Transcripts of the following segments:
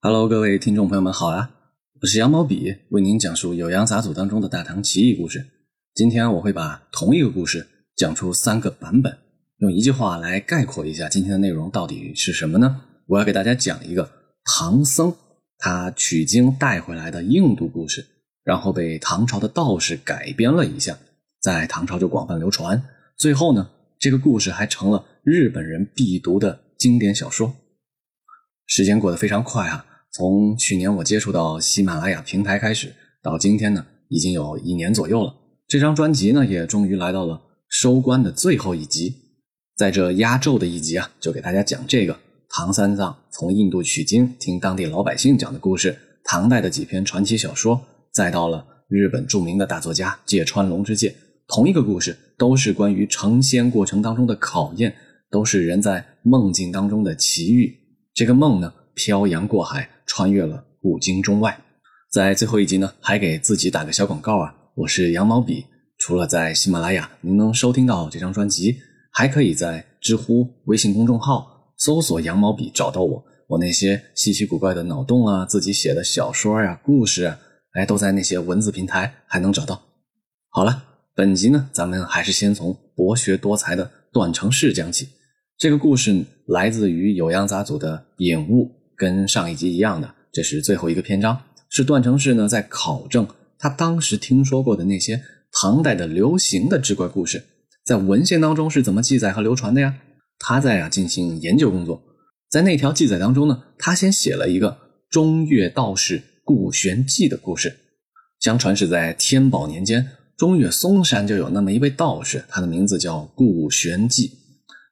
Hello，各位听众朋友们好啊！我是羊毛笔，为您讲述《酉阳杂俎》当中的大唐奇异故事。今天我会把同一个故事讲出三个版本，用一句话来概括一下今天的内容到底是什么呢？我要给大家讲一个唐僧他取经带回来的印度故事，然后被唐朝的道士改编了一下，在唐朝就广泛流传。最后呢，这个故事还成了日本人必读的经典小说。时间过得非常快啊！从去年我接触到喜马拉雅平台开始，到今天呢，已经有一年左右了。这张专辑呢，也终于来到了收官的最后一集。在这压轴的一集啊，就给大家讲这个唐三藏从印度取经，听当地老百姓讲的故事，唐代的几篇传奇小说，再到了日本著名的大作家芥川龙之介，同一个故事，都是关于成仙过程当中的考验，都是人在梦境当中的奇遇。这个梦呢，漂洋过海，穿越了古今中外。在最后一集呢，还给自己打个小广告啊！我是羊毛笔，除了在喜马拉雅您能收听到这张专辑，还可以在知乎、微信公众号搜索“羊毛笔”找到我。我那些稀奇古怪的脑洞啊，自己写的小说呀、故事啊，哎，都在那些文字平台还能找到。好了，本集呢，咱们还是先从博学多才的段成式讲起。这个故事来自于《酉阳杂俎》的引物，跟上一集一样的，这是最后一个篇章，是段成式呢在考证他当时听说过的那些唐代的流行的志怪故事，在文献当中是怎么记载和流传的呀？他在啊进行研究工作，在那条记载当中呢，他先写了一个中岳道士顾玄纪的故事。相传是在天宝年间，中岳嵩山就有那么一位道士，他的名字叫顾玄纪。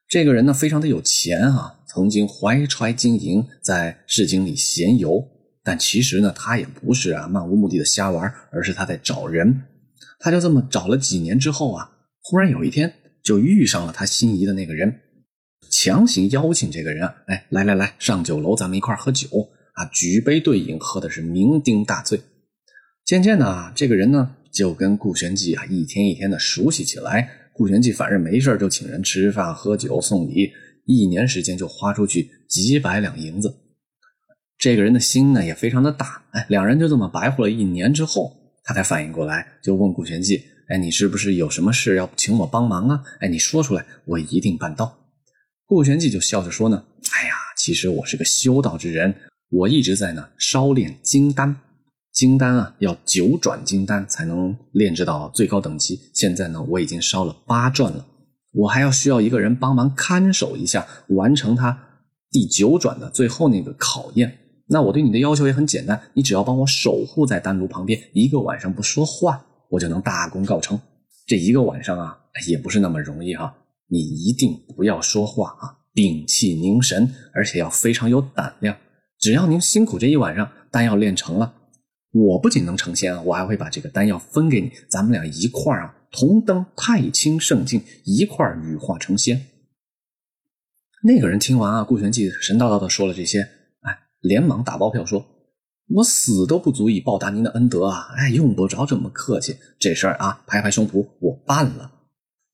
这个人呢，非常的有钱啊，曾经怀揣金银在市井里闲游。但其实呢，他也不是啊漫无目的的瞎玩，而是他在找人。他就这么找了几年之后啊，忽然有一天就遇上了他心仪的那个人，强行邀请这个人啊，哎，来来来，上酒楼，咱们一块喝酒啊，举杯对饮，喝的是酩酊大醉。渐渐的，这个人呢，就跟顾玄纪啊一天一天的熟悉起来。顾玄纪反正没事就请人吃饭喝酒送礼，一年时间就花出去几百两银子。这个人的心呢也非常的大，哎，两人就这么白活了一年之后，他才反应过来，就问顾玄纪：“哎，你是不是有什么事要请我帮忙啊？哎，你说出来，我一定办到。”顾玄纪就笑着说呢：“哎呀，其实我是个修道之人，我一直在呢烧炼金丹。”金丹啊，要九转金丹才能炼制到最高等级。现在呢，我已经烧了八转了，我还要需要一个人帮忙看守一下，完成他第九转的最后那个考验。那我对你的要求也很简单，你只要帮我守护在丹炉旁边，一个晚上不说话，我就能大功告成。这一个晚上啊，也不是那么容易哈。你一定不要说话啊，屏气凝神，而且要非常有胆量。只要您辛苦这一晚上，丹药炼成了。我不仅能成仙啊，我还会把这个丹药分给你，咱们俩一块儿啊，同登太清圣境，一块儿羽化成仙。那个人听完啊，顾玄纪神叨叨的说了这些，哎，连忙打包票说：“我死都不足以报答您的恩德啊！哎，用不着这么客气，这事儿啊，拍拍胸脯，我办了。”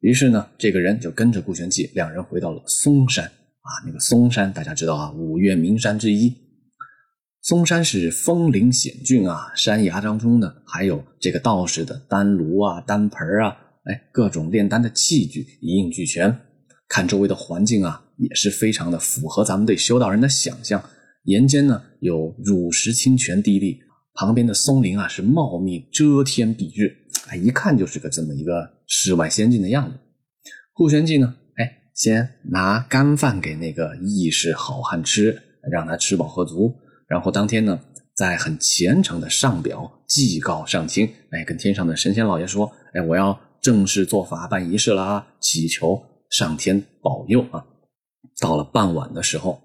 于是呢，这个人就跟着顾玄纪，两人回到了嵩山啊。那个嵩山大家知道啊，五岳名山之一。嵩山是峰岭险峻啊，山崖当中呢，还有这个道士的丹炉啊、丹盆啊，哎，各种炼丹的器具一应俱全。看周围的环境啊，也是非常的符合咱们对修道人的想象。岩间呢有乳石清泉滴沥，旁边的松林啊是茂密遮天蔽日，哎，一看就是个这么一个世外仙境的样子。顾玄纪呢，哎，先拿干饭给那个义士好汉吃，让他吃饱喝足。然后当天呢，在很虔诚的上表祭告上清，哎，跟天上的神仙老爷说，哎，我要正式做法办仪式了啊，祈求上天保佑啊。到了傍晚的时候，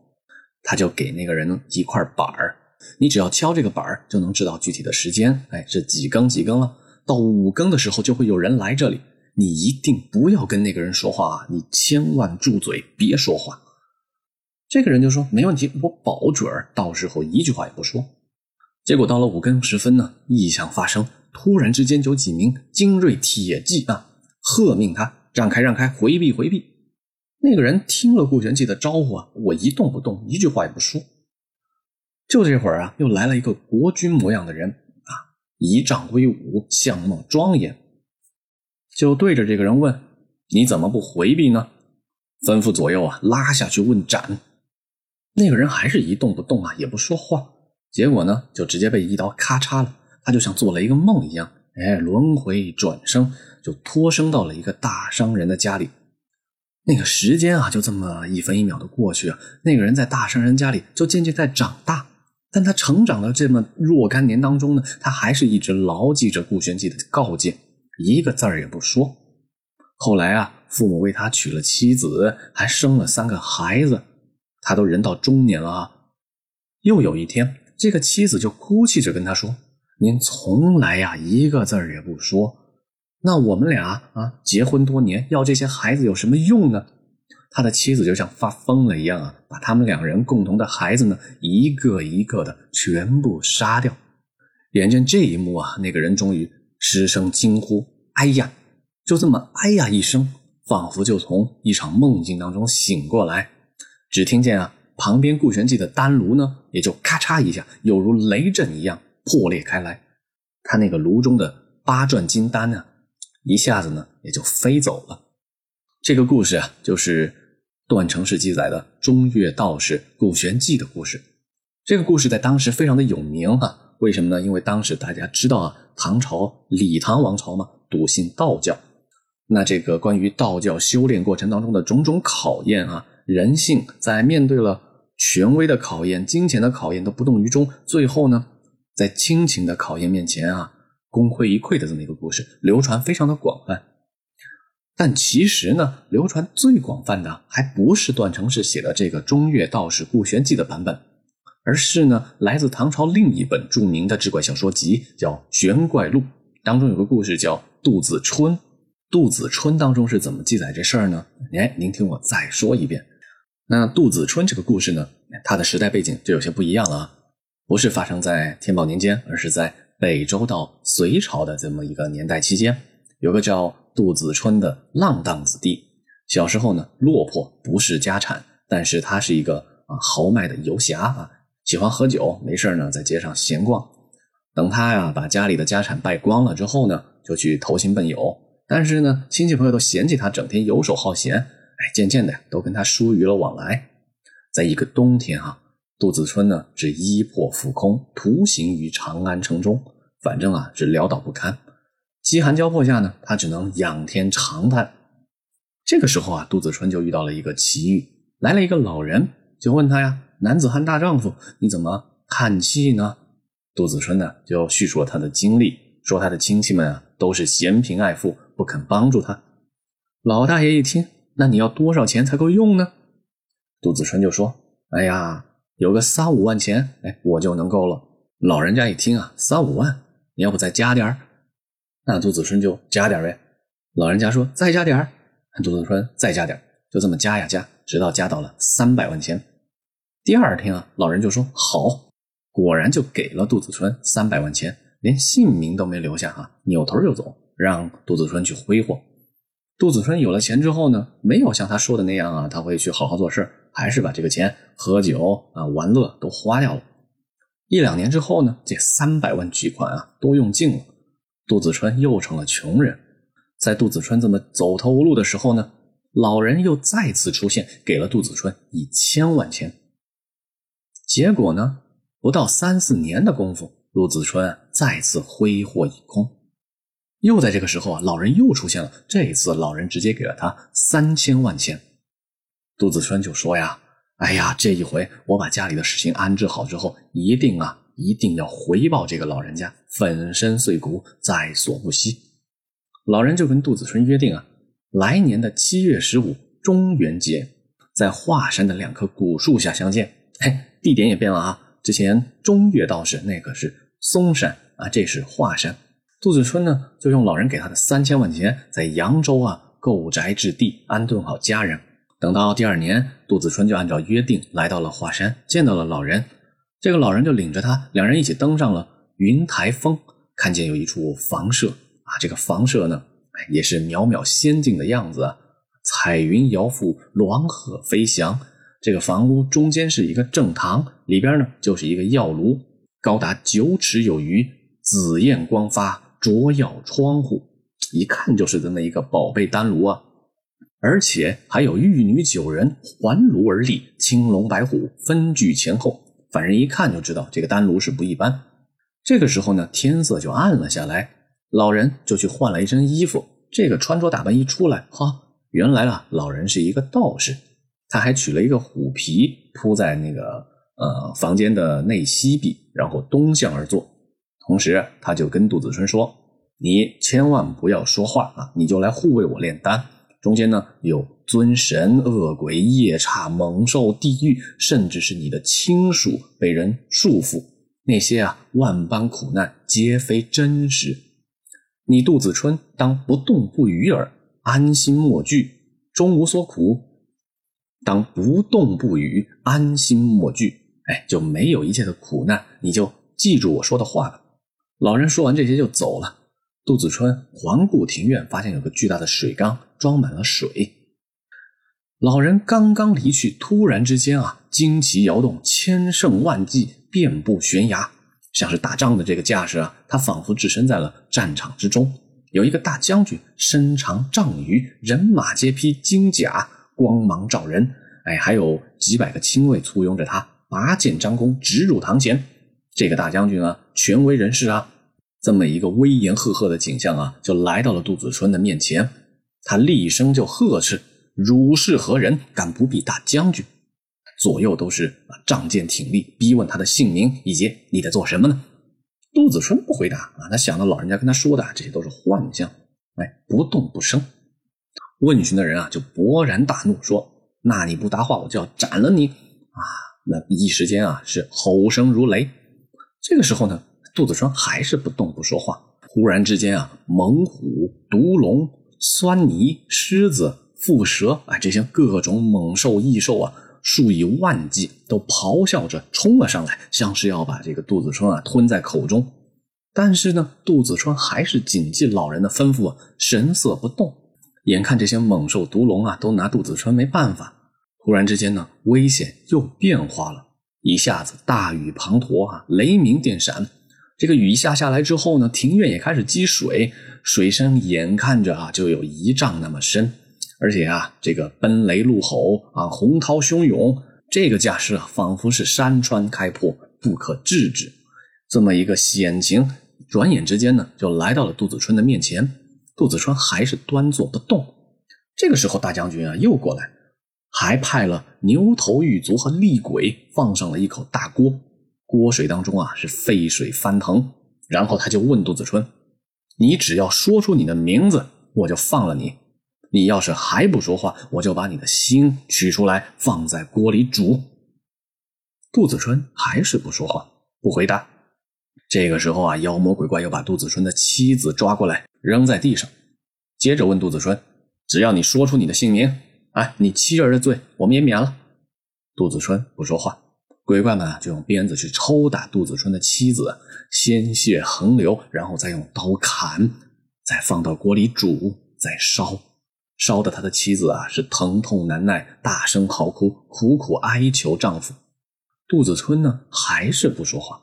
他就给那个人一块板儿，你只要敲这个板儿，就能知道具体的时间，哎，是几更几更了。到五更的时候，就会有人来这里，你一定不要跟那个人说话啊，你千万住嘴，别说话。这个人就说：“没问题，我保准儿到时候一句话也不说。”结果到了五更时分呢，异象发生，突然之间有几名精锐铁骑啊，喝命他让开让开，回避回避。那个人听了顾玄纪的招呼啊，我一动不动，一句话也不说。就这会儿啊，又来了一个国君模样的人啊，仪仗威武，相貌庄严，就对着这个人问：“你怎么不回避呢？”吩咐左右啊，拉下去问斩。那个人还是一动不动啊，也不说话。结果呢，就直接被一刀咔嚓了。他就像做了一个梦一样，哎，轮回转生，就托生到了一个大商人的家里。那个时间啊，就这么一分一秒的过去啊。那个人在大商人家里就渐渐在长大。但他成长的这么若干年当中呢，他还是一直牢记着顾玄纪的告诫，一个字儿也不说。后来啊，父母为他娶了妻子，还生了三个孩子，他都人到中年了啊。又有一天，这个妻子就哭泣着跟他说：“您从来呀一个字儿也不说，那我们俩啊结婚多年，要这些孩子有什么用呢？”他的妻子就像发疯了一样啊，把他们两人共同的孩子呢，一个一个的全部杀掉。眼见这一幕啊，那个人终于失声惊呼：“哎呀！”就这么“哎呀”一声，仿佛就从一场梦境当中醒过来。只听见啊，旁边顾玄纪的丹炉呢，也就咔嚓一下，有如雷震一样破裂开来。他那个炉中的八转金丹呢，一下子呢也就飞走了。这个故事啊，就是段成式记载的中岳道士顾玄纪的故事。这个故事在当时非常的有名啊。为什么呢？因为当时大家知道啊，唐朝李唐王朝嘛，笃信道教。那这个关于道教修炼过程当中的种种考验啊，人性在面对了权威的考验、金钱的考验都不动于衷，最后呢，在亲情的考验面前啊，功亏一篑的这么一个故事，流传非常的广泛。但其实呢，流传最广泛的还不是段成式写的这个中岳道士顾玄纪的版本，而是呢来自唐朝另一本著名的志怪小说集，叫《玄怪录》，当中有个故事叫杜子春。杜子春当中是怎么记载这事儿呢？哎，您听我再说一遍。那杜子春这个故事呢，它的时代背景就有些不一样了啊，不是发生在天宝年间，而是在北周到隋朝的这么一个年代期间，有个叫。杜子春的浪荡子弟，小时候呢落魄，不是家产，但是他是一个啊豪迈的游侠啊，喜欢喝酒，没事呢在街上闲逛。等他呀把家里的家产败光了之后呢，就去投亲奔友。但是呢亲戚朋友都嫌弃他整天游手好闲，哎，渐渐的都跟他疏于了往来。在一个冬天啊，杜子春呢是衣破腹空，徒行于长安城中，反正啊是潦倒不堪。饥寒交迫下呢，他只能仰天长叹。这个时候啊，杜子春就遇到了一个奇遇，来了一个老人，就问他呀：“男子汉大丈夫，你怎么叹气呢？”杜子春呢就叙述了他的经历，说他的亲戚们啊都是嫌贫爱富，不肯帮助他。老大爷一听，那你要多少钱才够用呢？杜子春就说：“哎呀，有个三五万钱，哎，我就能够了。”老人家一听啊，三五万，你要不再加点儿？那杜子春就加点呗，老人家说再加点儿杜子春再加点儿就这么加呀加，直到加到了三百万钱。第二天啊，老人就说好，果然就给了杜子春三百万钱，连姓名都没留下啊，扭头就走，让杜子春去挥霍。杜子春有了钱之后呢，没有像他说的那样啊，他会去好好做事，还是把这个钱喝酒啊玩乐都花掉了。一两年之后呢，这三百万巨款啊都用尽了。杜子春又成了穷人，在杜子春这么走投无路的时候呢，老人又再次出现，给了杜子春一千万钱。结果呢，不到三四年的功夫，杜子春再次挥霍一空。又在这个时候啊，老人又出现了，这一次老人直接给了他三千万钱。杜子春就说呀：“哎呀，这一回我把家里的事情安置好之后，一定啊。”一定要回报这个老人家，粉身碎骨在所不惜。老人就跟杜子春约定啊，来年的七月十五中元节，在华山的两棵古树下相见。嘿，地点也变了啊，之前中岳道士那可是嵩山啊，这是华山。杜子春呢，就用老人给他的三千万钱，在扬州啊购宅置地，安顿好家人。等到第二年，杜子春就按照约定来到了华山，见到了老人。这个老人就领着他，两人一起登上了云台峰，看见有一处房舍啊，这个房舍呢，也是渺渺仙境的样子啊，彩云摇拂，鸾鹤飞翔，这个房屋中间是一个正堂，里边呢就是一个药炉，高达九尺有余，紫焰光发，灼耀窗户，一看就是这么一个宝贝丹炉啊！而且还有玉女九人环炉而立，青龙白虎分居前后，反正一看就知道这个丹炉是不一般。这个时候呢，天色就暗了下来，老人就去换了一身衣服。这个穿着打扮一出来，哈，原来啊，老人是一个道士。他还取了一个虎皮铺在那个呃房间的内西壁，然后东向而坐。同时，他就跟杜子春说：“你千万不要说话啊，你就来护卫我炼丹。中间呢有尊神、恶鬼、夜叉、猛兽、地狱，甚至是你的亲属被人束缚，那些啊万般苦难皆非真实。你杜子春当不动不语耳，安心莫惧，终无所苦。”当不动不语，安心莫惧，哎，就没有一切的苦难。你就记住我说的话吧。老人说完这些就走了。杜子春环顾庭院，发现有个巨大的水缸，装满了水。老人刚刚离去，突然之间啊，旌旗摇动，千乘万骑遍布悬崖，像是打仗的这个架势啊。他仿佛置身在了战场之中。有一个大将军，身长丈余，人马皆披金甲。光芒照人，哎，还有几百个亲卫簇拥着他，拔剑张弓，直入堂前。这个大将军啊，权威人士啊，这么一个威严赫赫的景象啊，就来到了杜子春的面前。他厉声就呵斥：“汝是何人？敢不避大将军？”左右都是仗剑挺立，逼问他的姓名以及你在做什么呢？杜子春不回答啊，他想到老人家跟他说的这些都是幻象，哎，不动不声。问询的人啊，就勃然大怒，说：“那你不答话，我就要斩了你！”啊，那一时间啊，是吼声如雷。这个时候呢，杜子春还是不动不说话。忽然之间啊，猛虎、毒龙、酸泥、狮子、蝮蛇啊，这些各种猛兽、异兽啊，数以万计，都咆哮着冲了上来，像是要把这个杜子春啊吞在口中。但是呢，杜子春还是谨记老人的吩咐，神色不动。眼看这些猛兽毒龙啊，都拿杜子春没办法。突然之间呢，危险又变化了，一下子大雨滂沱啊，雷鸣电闪。这个雨一下下来之后呢，庭院也开始积水，水深眼看着啊就有一丈那么深，而且啊，这个奔雷怒吼啊，洪涛汹涌，这个架势啊，仿佛是山川开破，不可制止。这么一个险情，转眼之间呢，就来到了杜子春的面前。杜子春还是端坐不动。这个时候，大将军啊又过来，还派了牛头狱卒和厉鬼放上了一口大锅，锅水当中啊是沸水翻腾。然后他就问杜子春：“你只要说出你的名字，我就放了你；你要是还不说话，我就把你的心取出来放在锅里煮。”杜子春还是不说话，不回答。这个时候啊，妖魔鬼怪又把杜子春的妻子抓过来，扔在地上，接着问杜子春：“只要你说出你的姓名，哎，你妻儿的罪我们也免了。”杜子春不说话，鬼怪们就用鞭子去抽打杜子春的妻子，鲜血横流，然后再用刀砍，再放到锅里煮，再烧，烧的他的妻子啊是疼痛难耐，大声嚎哭，苦苦哀求丈夫。杜子春呢，还是不说话。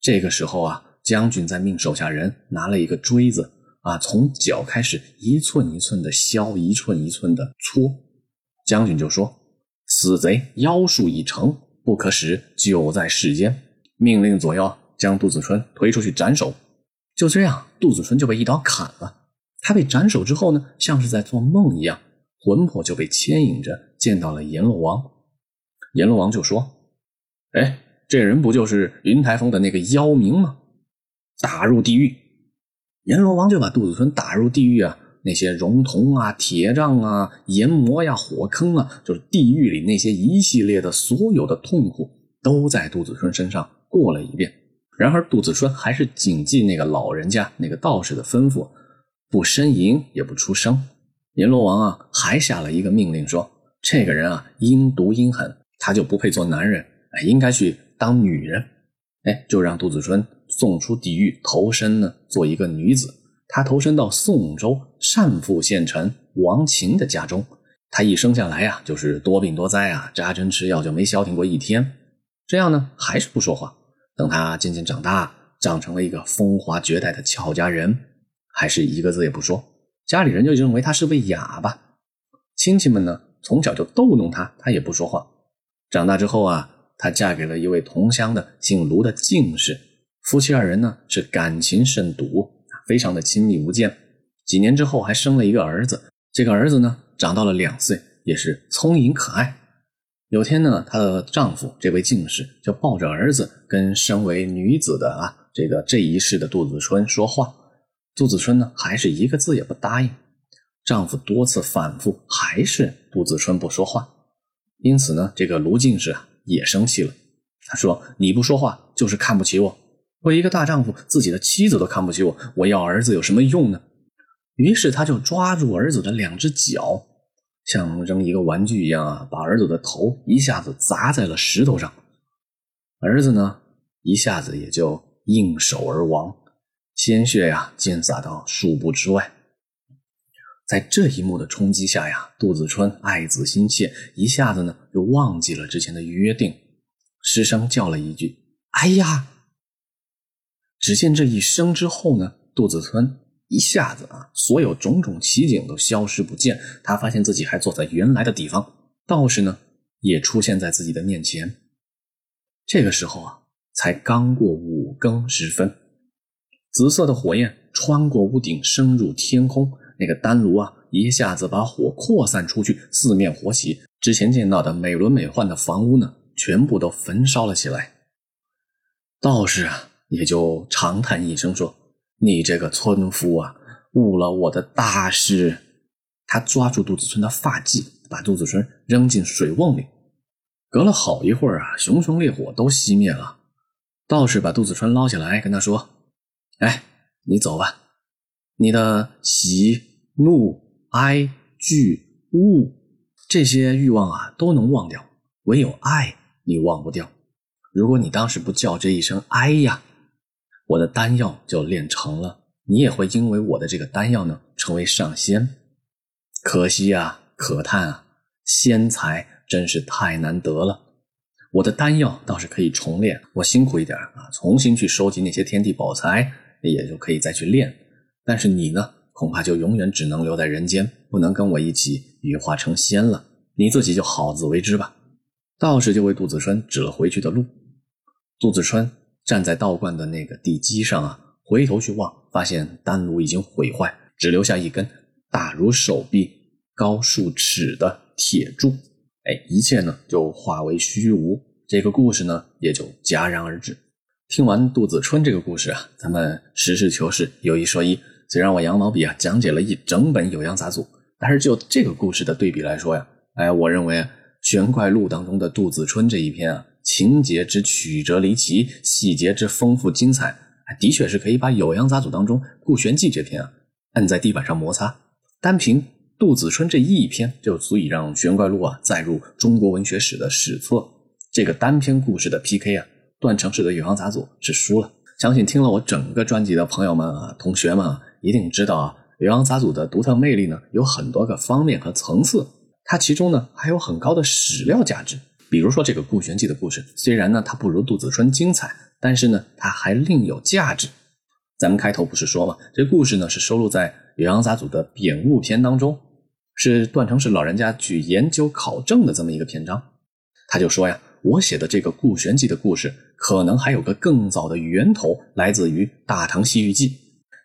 这个时候啊，将军在命手下人拿了一个锥子啊，从脚开始一寸一寸的削，一寸一寸的搓。将军就说：“此贼妖术已成，不可使久在世间。”命令左右将杜子春推出去斩首。就这样，杜子春就被一刀砍了。他被斩首之后呢，像是在做梦一样，魂魄就被牵引着见到了阎罗王。阎罗王就说：“哎。”这人不就是云台峰的那个妖名吗？打入地狱，阎罗王就把杜子春打入地狱啊！那些熔铜啊、铁杖啊、阎魔呀、火坑啊，就是地狱里那些一系列的所有的痛苦，都在杜子春身上过了一遍。然而杜子春还是谨记那个老人家、那个道士的吩咐，不呻吟也不出声。阎罗王啊，还下了一个命令，说这个人啊，阴毒阴狠，他就不配做男人，哎，应该去。当女人，哎，就让杜子春送出地狱，投身呢做一个女子。他投身到宋州单父县城王琴的家中，他一生下来呀，就是多病多灾啊，扎针吃药就没消停过一天。这样呢，还是不说话。等他渐渐长大，长成了一个风华绝代的俏佳人，还是一个字也不说。家里人就认为他是位哑巴，亲戚们呢，从小就逗弄他，他也不说话。长大之后啊，她嫁给了一位同乡的姓卢的进士，夫妻二人呢是感情甚笃，非常的亲密无间。几年之后，还生了一个儿子。这个儿子呢，长到了两岁，也是聪颖可爱。有天呢，她的丈夫这位进士就抱着儿子跟身为女子的啊这个这一世的杜子春说话。杜子春呢，还是一个字也不答应。丈夫多次反复，还是杜子春不说话。因此呢，这个卢进士啊也生气了。他说：“你不说话，就是看不起我。我一个大丈夫，自己的妻子都看不起我，我要儿子有什么用呢？”于是他就抓住儿子的两只脚，像扔一个玩具一样啊，把儿子的头一下子砸在了石头上。儿子呢，一下子也就应手而亡。鲜血呀，溅洒到数步之外。在这一幕的冲击下呀，杜子春爱子心切，一下子呢就忘记了之前的约定，失声叫了一句：“哎呀！”只见这一声之后呢，杜子春一下子啊，所有种种奇景都消失不见。他发现自己还坐在原来的地方，道士呢也出现在自己的面前。这个时候啊，才刚过五更时分。紫色的火焰穿过屋顶，升入天空。那个丹炉啊，一下子把火扩散出去，四面火起。之前见到的美轮美奂的房屋呢，全部都焚烧了起来。道士啊，也就长叹一声说：“你这个村夫啊，误了我的大事。”他抓住杜子春的发髻，把杜子春扔进水瓮里。隔了好一会儿啊，熊熊烈火都熄灭了。道士把杜子春捞起来，跟他说。哎，你走吧，你的喜怒哀惧恶这些欲望啊都能忘掉，唯有爱你忘不掉。如果你当时不叫这一声“哎呀”，我的丹药就炼成了，你也会因为我的这个丹药呢成为上仙。可惜啊，可叹啊，仙才真是太难得了。我的丹药倒是可以重炼，我辛苦一点啊，重新去收集那些天地宝材。也就可以再去练，但是你呢，恐怕就永远只能留在人间，不能跟我一起羽化成仙了。你自己就好自为之吧。道士就为杜子春指了回去的路。杜子春站在道观的那个地基上啊，回头去望，发现丹炉已经毁坏，只留下一根大如手臂、高数尺的铁柱。哎，一切呢就化为虚无。这个故事呢也就戛然而止。听完杜子春这个故事啊，咱们实事求是，有一说一。虽然我羊毛笔啊讲解了一整本《酉阳杂俎》，但是就这个故事的对比来说呀，哎，我认为《玄怪录》当中的杜子春这一篇啊，情节之曲折离奇，细节之丰富精彩，的确是可以把《酉阳杂俎》当中顾玄记这篇啊摁在地板上摩擦。单凭杜子春这一篇，就足以让《玄怪录》啊载入中国文学史的史册。这个单篇故事的 PK 啊。段成式的《酉阳杂俎》是输了，相信听了我整个专辑的朋友们啊、同学们啊，一定知道啊，《酉阳杂俎》的独特魅力呢，有很多个方面和层次。它其中呢，还有很高的史料价值。比如说这个顾玄记的故事，虽然呢它不如杜子春精彩，但是呢它还另有价值。咱们开头不是说吗？这故事呢是收录在《酉阳杂俎》的贬物篇当中，是段成式老人家去研究考证的这么一个篇章。他就说呀。我写的这个顾玄记的故事，可能还有个更早的源头，来自于《大唐西域记》。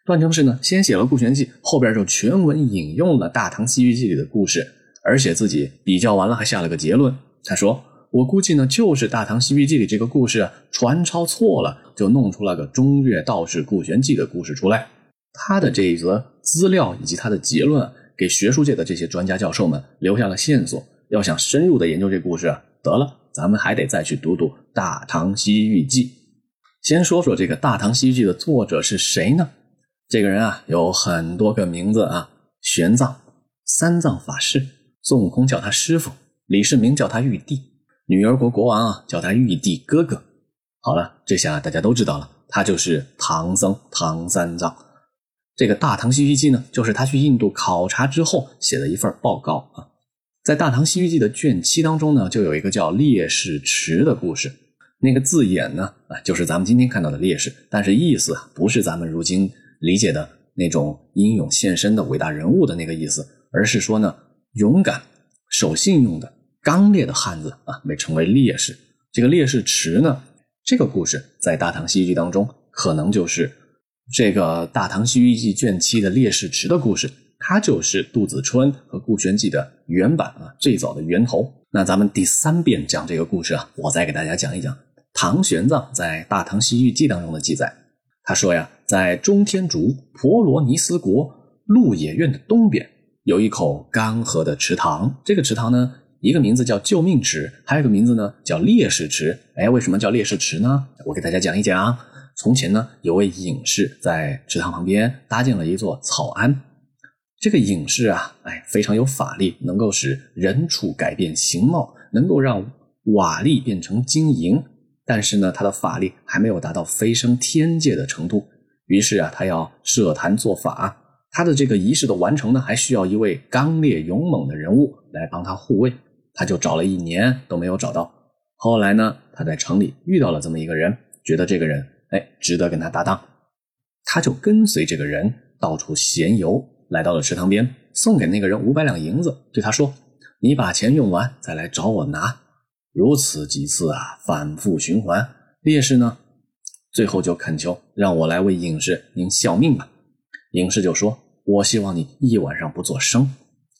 段成式呢，先写了顾玄记，后边就全文引用了《大唐西域记》里的故事，而且自己比较完了，还下了个结论。他说：“我估计呢，就是《大唐西域记》里这个故事传抄错了，就弄出了个中岳道士顾玄记的故事出来。”他的这一则资料以及他的结论，给学术界的这些专家教授们留下了线索。要想深入的研究这故事，得了。咱们还得再去读读《大唐西域记》。先说说这个《大唐西域记》的作者是谁呢？这个人啊有很多个名字啊：玄奘、三藏法师、孙悟空叫他师傅，李世民叫他玉帝，女儿国国王啊叫他玉帝哥哥。好了，这下大家都知道了，他就是唐僧唐三藏。这个《大唐西域记》呢，就是他去印度考察之后写的一份报告啊。在《大唐西域记》的卷七当中呢，就有一个叫烈士池的故事。那个字眼呢，啊，就是咱们今天看到的烈士，但是意思啊不是咱们如今理解的那种英勇献身的伟大人物的那个意思，而是说呢，勇敢、守信用的、刚烈的汉子啊，被称为烈士。这个烈士池呢，这个故事在《大唐西域记》当中，可能就是这个《大唐西域记》卷七的烈士池的故事。它就是杜子春和顾玄记的原版啊，最早的源头。那咱们第三遍讲这个故事啊，我再给大家讲一讲唐玄奘在《大唐西域记》当中的记载。他说呀，在中天竺婆罗尼斯国鹿野苑的东边，有一口干涸的池塘。这个池塘呢，一个名字叫救命池，还有一个名字呢叫烈士池。哎，为什么叫烈士池呢？我给大家讲一讲。从前呢，有位隐士在池塘旁边搭建了一座草庵。这个隐士啊，哎，非常有法力，能够使人畜改变形貌，能够让瓦砾变成金银。但是呢，他的法力还没有达到飞升天界的程度。于是啊，他要设坛做法。他的这个仪式的完成呢，还需要一位刚烈勇猛的人物来帮他护卫。他就找了一年都没有找到。后来呢，他在城里遇到了这么一个人，觉得这个人哎值得跟他搭档，他就跟随这个人到处闲游。来到了池塘边，送给那个人五百两银子，对他说：“你把钱用完再来找我拿。”如此几次啊，反复循环。烈士呢，最后就恳求让我来为隐士您效命吧。隐士就说：“我希望你一晚上不作声。”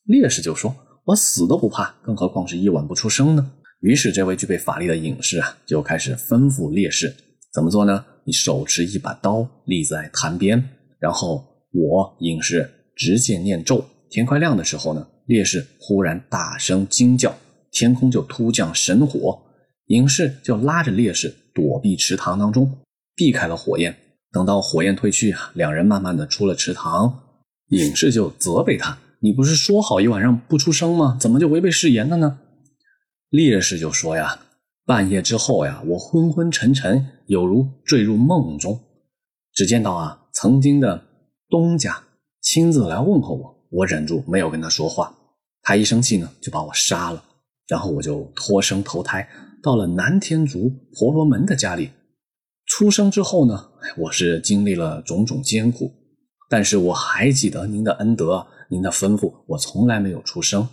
烈士就说：“我死都不怕，更何况是一晚不出声呢？”于是这位具备法力的隐士啊，就开始吩咐烈士怎么做呢？你手持一把刀立在潭边，然后我隐士。直接念咒，天快亮的时候呢，烈士忽然大声惊叫，天空就突降神火，隐士就拉着烈士躲避池塘当中，避开了火焰。等到火焰退去啊，两人慢慢的出了池塘，隐士就责备他：“你不是说好一晚上不出声吗？怎么就违背誓言了呢？”烈士就说：“呀，半夜之后呀，我昏昏沉沉，有如坠入梦中，只见到啊，曾经的东家。”亲自来问候我，我忍住没有跟他说话。他一生气呢，就把我杀了。然后我就脱生投胎到了南天竺婆罗门的家里。出生之后呢，我是经历了种种艰苦，但是我还记得您的恩德，您的吩咐，我从来没有出声。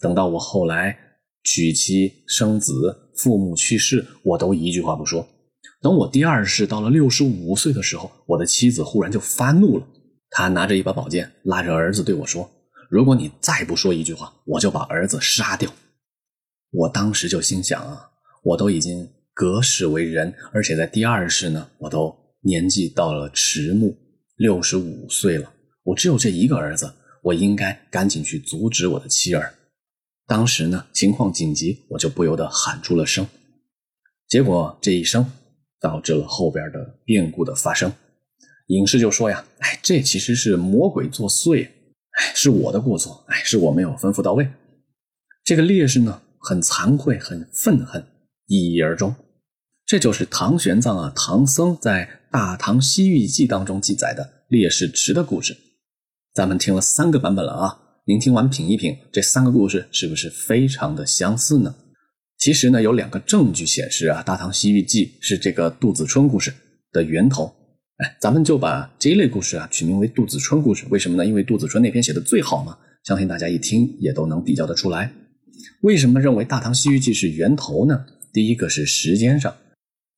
等到我后来娶妻生子，父母去世，我都一句话不说。等我第二世到了六十五岁的时候，我的妻子忽然就发怒了。他拿着一把宝剑，拉着儿子对我说：“如果你再不说一句话，我就把儿子杀掉。”我当时就心想啊，我都已经隔世为人，而且在第二世呢，我都年纪到了迟暮，六十五岁了。我只有这一个儿子，我应该赶紧去阻止我的妻儿。当时呢，情况紧急，我就不由得喊出了声。结果这一声，导致了后边的变故的发生。隐士就说呀：“哎，这其实是魔鬼作祟，哎，是我的过错，哎，是我没有吩咐到位。”这个烈士呢，很惭愧，很愤恨，一一而终。这就是唐玄奘啊，唐僧在《大唐西域记》当中记载的烈士池的故事。咱们听了三个版本了啊，您听完品一品，这三个故事是不是非常的相似呢？其实呢，有两个证据显示啊，《大唐西域记》是这个杜子春故事的源头。哎，咱们就把这一类故事啊取名为杜子春故事，为什么呢？因为杜子春那篇写的最好嘛，相信大家一听也都能比较得出来。为什么认为《大唐西域记》是源头呢？第一个是时间上，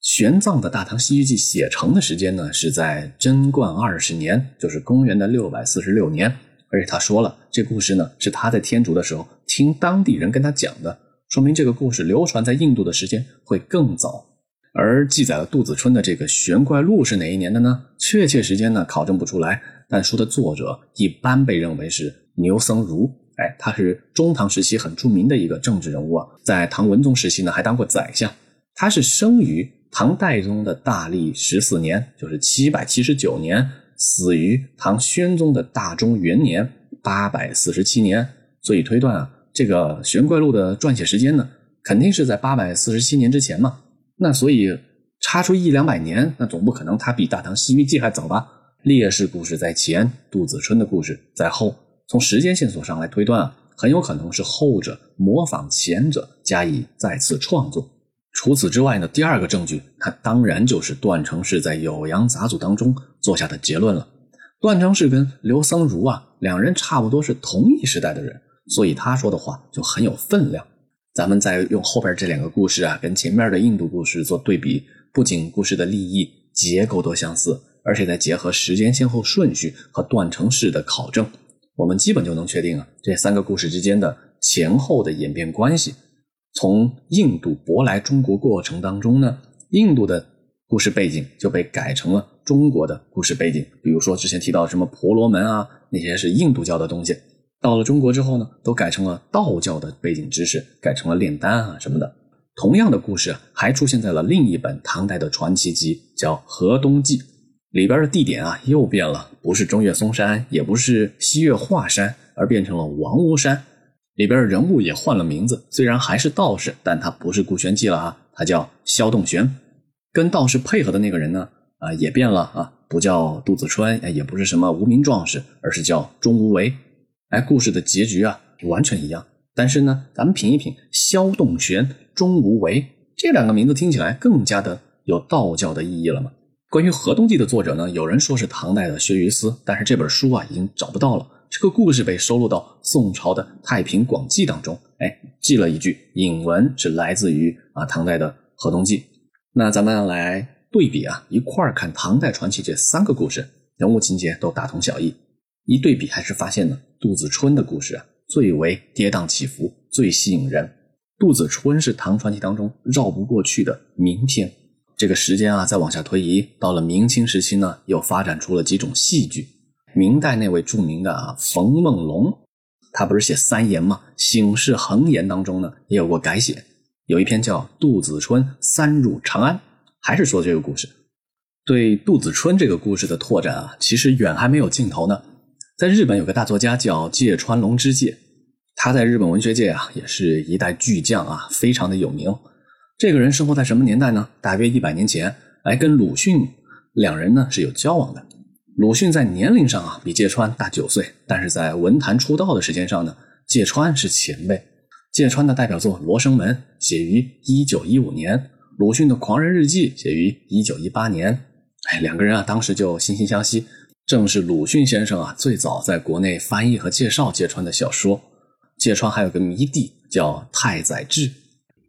玄奘的《大唐西域记》写成的时间呢是在贞观二十年，就是公元的六百四十六年。而且他说了，这故事呢是他在天竺的时候听当地人跟他讲的，说明这个故事流传在印度的时间会更早。而记载了杜子春的这个玄怪录是哪一年的呢？确切时间呢考证不出来，但书的作者一般被认为是牛僧孺。哎，他是中唐时期很著名的一个政治人物啊，在唐文宗时期呢还当过宰相。他是生于唐代宗的大历十四年，就是七百七十九年，死于唐宣宗的大中元年八百四十七年。所以推断啊，这个玄怪录的撰写时间呢，肯定是在八百四十七年之前嘛。那所以差出一两百年，那总不可能他比《大唐西域记》还早吧？烈士故事在前，杜子春的故事在后。从时间线索上来推断啊，很有可能是后者模仿前者加以再次创作。除此之外呢，第二个证据，那当然就是段成式在《酉阳杂俎》当中做下的结论了。段成式跟刘僧孺啊，两人差不多是同一时代的人，所以他说的话就很有分量。咱们再用后边这两个故事啊，跟前面的印度故事做对比，不仅故事的立意结构都相似，而且再结合时间先后顺序和段成式的考证，我们基本就能确定啊，这三个故事之间的前后的演变关系。从印度舶来中国过程当中呢，印度的故事背景就被改成了中国的故事背景。比如说之前提到什么婆罗门啊，那些是印度教的东西，到了中国之后呢，都改成了道教的背景知识，改成了炼丹啊什么的。同样的故事还出现在了另一本唐代的传奇集，叫《河东记》，里边的地点啊又变了，不是中岳嵩山，也不是西岳华山，而变成了王屋山。里边人物也换了名字，虽然还是道士，但他不是顾玄机了啊，他叫萧洞玄。跟道士配合的那个人呢，啊也变了啊，不叫杜子春，也不是什么无名壮士，而是叫钟无为。哎，故事的结局啊完全一样，但是呢，咱们品一品萧洞玄、钟无为这两个名字听起来更加的有道教的意义了嘛。关于《河东记》的作者呢，有人说是唐代的薛于思，但是这本书啊已经找不到了。这个故事被收录到宋朝的《太平广记》当中，哎，记了一句引文，是来自于啊唐代的《河东记》。那咱们来对比啊，一块儿看唐代传奇这三个故事，人物情节都大同小异。一对比，还是发现呢，杜子春的故事啊最为跌宕起伏，最吸引人。杜子春是唐传奇当中绕不过去的名篇。这个时间啊再往下推移，到了明清时期呢，又发展出了几种戏剧。明代那位著名的冯梦龙，他不是写三言吗？《醒世恒言》当中呢也有过改写，有一篇叫《杜子春三入长安》，还是说这个故事。对杜子春这个故事的拓展啊，其实远还没有尽头呢。在日本有个大作家叫芥川龙之介，他在日本文学界啊也是一代巨匠啊，非常的有名。这个人生活在什么年代呢？大约一百年前，来跟鲁迅两人呢是有交往的。鲁迅在年龄上啊比芥川大九岁，但是在文坛出道的时间上呢，芥川是前辈。芥川的代表作《罗生门》写于一九一五年，鲁迅的《狂人日记》写于一九一八年。哎，两个人啊当时就惺惺相惜。正是鲁迅先生啊最早在国内翻译和介绍芥川的小说。芥川还有个迷弟叫太宰治，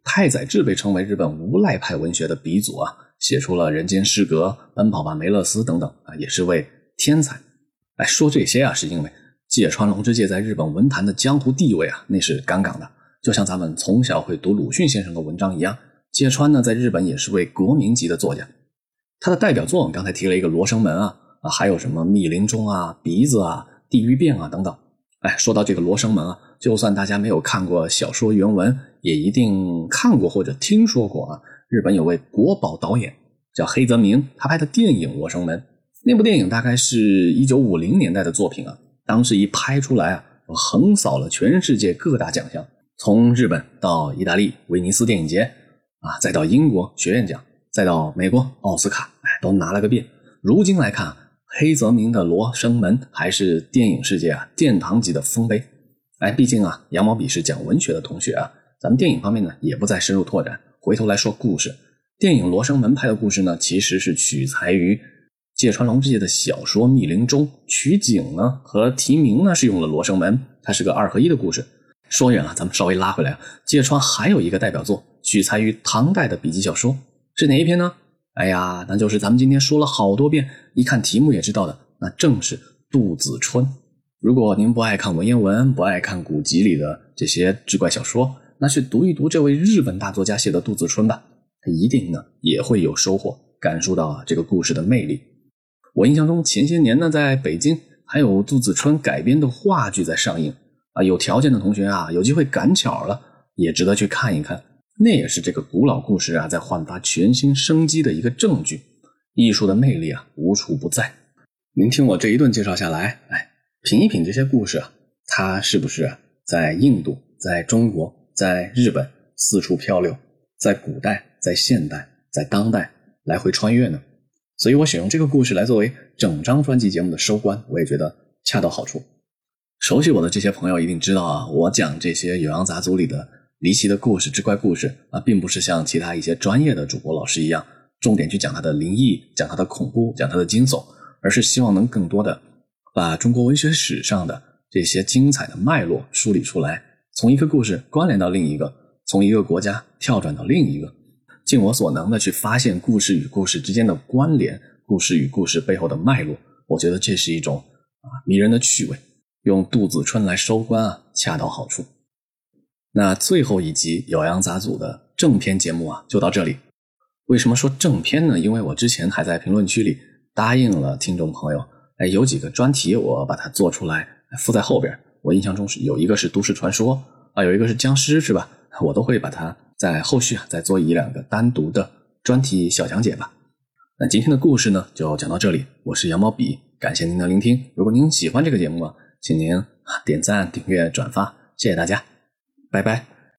太宰治被称为日本无赖派文学的鼻祖啊，写出了《人间失格》《奔跑吧梅勒斯》等等啊，也是为。天才，哎说这些啊，是因为芥川龙之介在日本文坛的江湖地位啊，那是杠杠的。就像咱们从小会读鲁迅先生的文章一样，芥川呢，在日本也是位国民级的作家。他的代表作，我们刚才提了一个《罗生门》啊，啊，还有什么《密林中》啊、《鼻子》啊、《地狱变》啊等等。哎，说到这个《罗生门》啊，就算大家没有看过小说原文，也一定看过或者听说过啊。日本有位国宝导演叫黑泽明，他拍的电影《罗生门》。那部电影大概是一九五零年代的作品啊，当时一拍出来啊，横扫了全世界各大奖项，从日本到意大利威尼斯电影节啊，再到英国学院奖，再到美国奥斯卡，哎，都拿了个遍。如今来看，黑泽明的《罗生门》还是电影世界啊殿堂级的丰碑。哎，毕竟啊，羊毛笔是讲文学的同学啊，咱们电影方面呢也不再深入拓展，回头来说故事。电影《罗生门》拍的故事呢，其实是取材于。芥川龙之介的小说《密林中》取景呢和题名呢是用了《罗生门》，它是个二合一的故事。说远了，咱们稍微拉回来啊。芥川还有一个代表作，取材于唐代的笔记小说，是哪一篇呢？哎呀，那就是咱们今天说了好多遍，一看题目也知道的，那正是《杜子春》。如果您不爱看文言文，不爱看古籍里的这些志怪小说，那去读一读这位日本大作家写的《杜子春》吧，他一定呢也会有收获，感受到这个故事的魅力。我印象中，前些年呢，在北京还有杜子春改编的话剧在上映啊，有条件的同学啊，有机会赶巧了，也值得去看一看。那也是这个古老故事啊，在焕发全新生机的一个证据。艺术的魅力啊，无处不在。您听我这一顿介绍下来，哎，品一品这些故事啊，它是不是，在印度、在中国、在日本四处漂流，在古代、在现代、在当代来回穿越呢？所以我选用这个故事来作为整张专辑节目的收官，我也觉得恰到好处。熟悉我的这些朋友一定知道啊，我讲这些《酉阳杂族里的离奇的故事、志怪故事啊，并不是像其他一些专业的主播老师一样，重点去讲它的灵异、讲它的恐怖、讲它的惊悚，而是希望能更多的把中国文学史上的这些精彩的脉络梳理出来，从一个故事关联到另一个，从一个国家跳转到另一个，尽我所能的去发现故事与故事之间的关联。故事与故事背后的脉络，我觉得这是一种啊迷人的趣味。用杜子春来收官啊，恰到好处。那最后一集《酉阳杂组的正片节目啊，就到这里。为什么说正片呢？因为我之前还在评论区里答应了听众朋友，哎，有几个专题我把它做出来附在后边。我印象中是有一个是都市传说啊，有一个是僵尸，是吧？我都会把它在后续啊再做一两个单独的专题小讲解吧。那今天的故事呢，就讲到这里。我是羊毛笔，感谢您的聆听。如果您喜欢这个节目，请您点赞、订阅、转发，谢谢大家，拜拜。